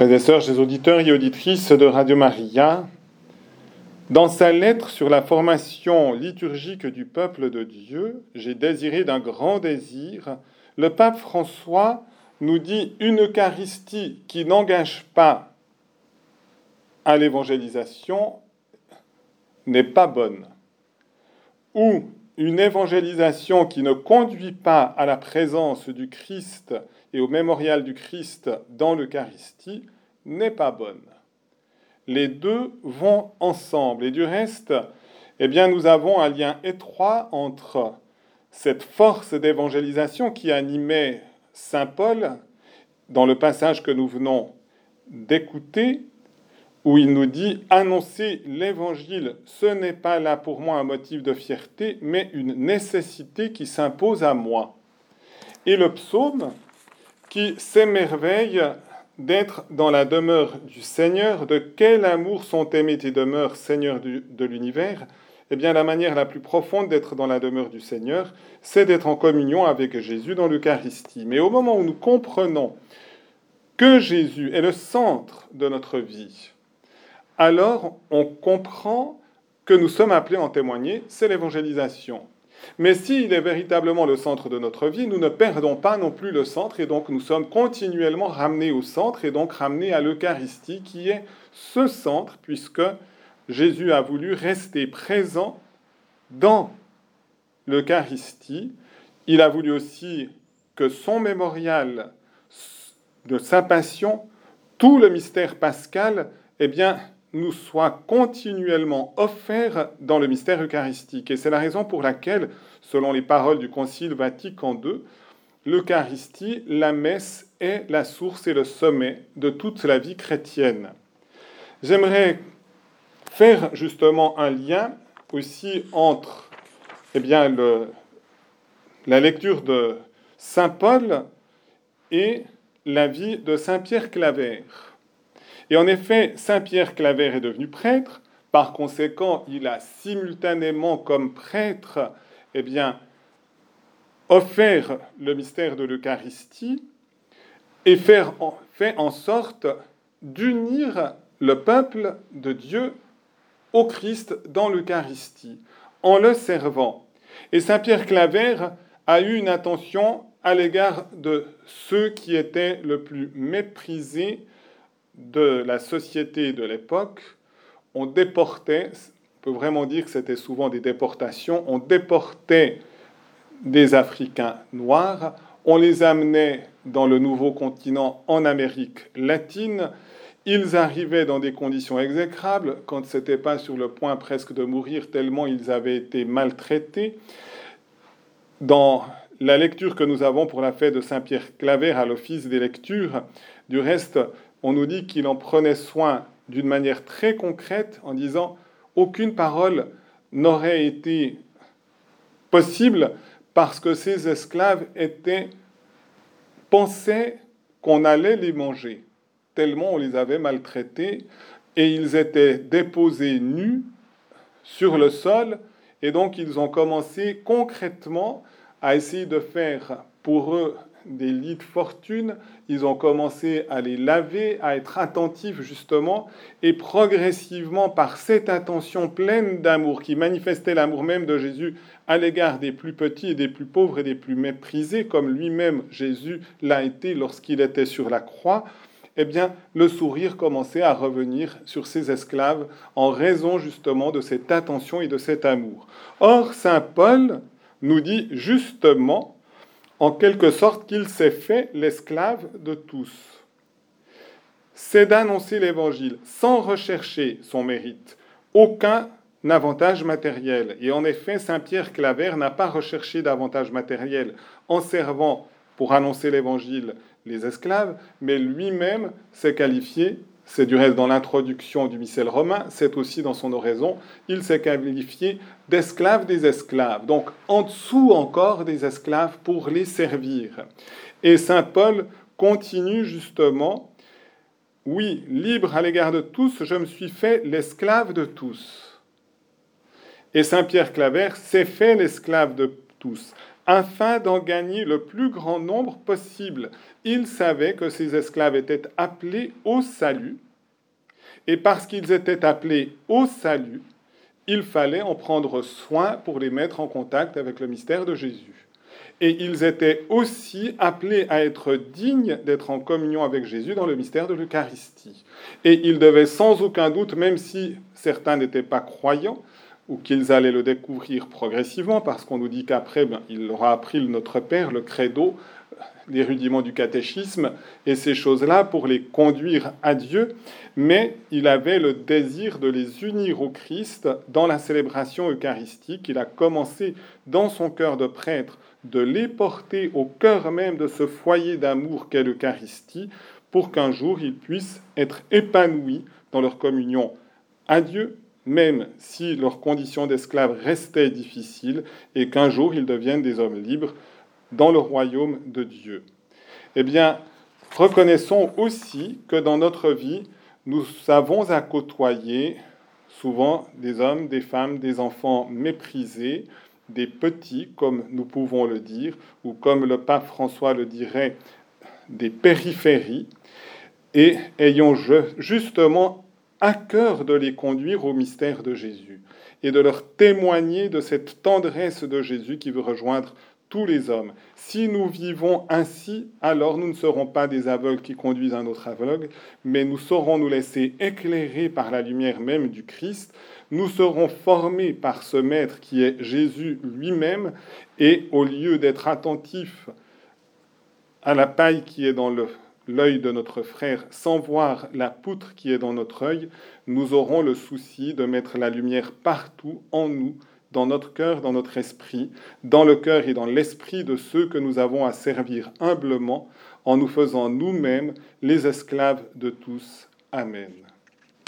Frères et sœurs, chers auditeurs et auditrices de Radio Maria, dans sa lettre sur la formation liturgique du peuple de Dieu, j'ai désiré d'un grand désir, le pape François nous dit une Eucharistie qui n'engage pas à l'évangélisation n'est pas bonne. Ou une évangélisation qui ne conduit pas à la présence du Christ et au mémorial du Christ dans l'Eucharistie n'est pas bonne. Les deux vont ensemble. Et du reste, eh bien, nous avons un lien étroit entre cette force d'évangélisation qui animait Saint Paul dans le passage que nous venons d'écouter, où il nous dit annoncer l'évangile, ce n'est pas là pour moi un motif de fierté, mais une nécessité qui s'impose à moi. Et le psaume qui s'émerveille d'être dans la demeure du Seigneur, de quel amour sont aimés tes demeures, Seigneur de l'univers? Eh bien, la manière la plus profonde d'être dans la demeure du Seigneur, c'est d'être en communion avec Jésus dans l'Eucharistie. Mais au moment où nous comprenons que Jésus est le centre de notre vie, alors on comprend que nous sommes appelés à en témoigner, c'est l'évangélisation. Mais s'il est véritablement le centre de notre vie, nous ne perdons pas non plus le centre et donc nous sommes continuellement ramenés au centre et donc ramenés à l'Eucharistie qui est ce centre puisque Jésus a voulu rester présent dans l'Eucharistie. Il a voulu aussi que son mémorial de sa passion, tout le mystère pascal, eh bien, nous soit continuellement offert dans le mystère eucharistique. Et c'est la raison pour laquelle, selon les paroles du Concile Vatican II, l'Eucharistie, la messe, est la source et le sommet de toute la vie chrétienne. J'aimerais faire justement un lien aussi entre eh bien, la lecture de Saint Paul et la vie de Saint Pierre Claver. Et en effet, Saint Pierre Claver est devenu prêtre. Par conséquent, il a simultanément, comme prêtre, eh offert le mystère de l'Eucharistie et faire fait en sorte d'unir le peuple de Dieu au Christ dans l'Eucharistie, en le servant. Et Saint Pierre Claver a eu une attention à l'égard de ceux qui étaient le plus méprisés de la société de l'époque, on déportait, on peut vraiment dire que c'était souvent des déportations, on déportait des Africains noirs, on les amenait dans le nouveau continent en Amérique latine, ils arrivaient dans des conditions exécrables, quand ce n'était pas sur le point presque de mourir, tellement ils avaient été maltraités. Dans la lecture que nous avons pour la fête de Saint-Pierre Claver à l'office des lectures, du reste, on nous dit qu'il en prenait soin d'une manière très concrète en disant aucune parole n'aurait été possible parce que ces esclaves étaient pensaient qu'on allait les manger tellement on les avait maltraités et ils étaient déposés nus sur le sol et donc ils ont commencé concrètement à essayer de faire pour eux des lits de fortune, ils ont commencé à les laver, à être attentifs justement, et progressivement, par cette attention pleine d'amour qui manifestait l'amour même de Jésus à l'égard des plus petits et des plus pauvres et des plus méprisés, comme lui-même Jésus l'a été lorsqu'il était sur la croix, eh bien, le sourire commençait à revenir sur ses esclaves en raison justement de cette attention et de cet amour. Or, Saint Paul nous dit justement en quelque sorte qu'il s'est fait l'esclave de tous. C'est d'annoncer l'Évangile sans rechercher son mérite, aucun avantage matériel. Et en effet, Saint Pierre Claver n'a pas recherché d'avantage matériel en servant pour annoncer l'Évangile les esclaves, mais lui-même s'est qualifié c'est du reste dans l'introduction du missel romain, c'est aussi dans son oraison, il s'est qualifié d'esclave des esclaves, donc en dessous encore des esclaves pour les servir. Et Saint Paul continue justement, oui, libre à l'égard de tous, je me suis fait l'esclave de tous. Et Saint Pierre Claver s'est fait l'esclave de tous, afin d'en gagner le plus grand nombre possible. Il savait que ces esclaves étaient appelés au salut, et parce qu'ils étaient appelés au salut, il fallait en prendre soin pour les mettre en contact avec le mystère de Jésus. Et ils étaient aussi appelés à être dignes d'être en communion avec Jésus dans le mystère de l'Eucharistie. Et ils devaient sans aucun doute, même si certains n'étaient pas croyants, ou qu'ils allaient le découvrir progressivement, parce qu'on nous dit qu'après, ben, il aura appris Notre Père, le credo, les rudiments du catéchisme et ces choses-là pour les conduire à Dieu, mais il avait le désir de les unir au Christ dans la célébration eucharistique. Il a commencé dans son cœur de prêtre de les porter au cœur même de ce foyer d'amour qu'est l'Eucharistie, pour qu'un jour ils puissent être épanouis dans leur communion à Dieu même si leurs conditions d'esclaves restaient difficiles, et qu'un jour ils deviennent des hommes libres dans le royaume de Dieu. Eh bien, reconnaissons aussi que dans notre vie, nous avons à côtoyer souvent des hommes, des femmes, des enfants méprisés, des petits, comme nous pouvons le dire, ou comme le pape François le dirait, des périphéries, et ayons justement à cœur de les conduire au mystère de Jésus et de leur témoigner de cette tendresse de Jésus qui veut rejoindre tous les hommes. Si nous vivons ainsi, alors nous ne serons pas des aveugles qui conduisent un autre aveugle, mais nous saurons nous laisser éclairer par la lumière même du Christ. Nous serons formés par ce Maître qui est Jésus lui-même, et au lieu d'être attentifs à la paille qui est dans le l'œil de notre frère sans voir la poutre qui est dans notre œil, nous aurons le souci de mettre la lumière partout en nous, dans notre cœur, dans notre esprit, dans le cœur et dans l'esprit de ceux que nous avons à servir humblement, en nous faisant nous-mêmes les esclaves de tous. Amen.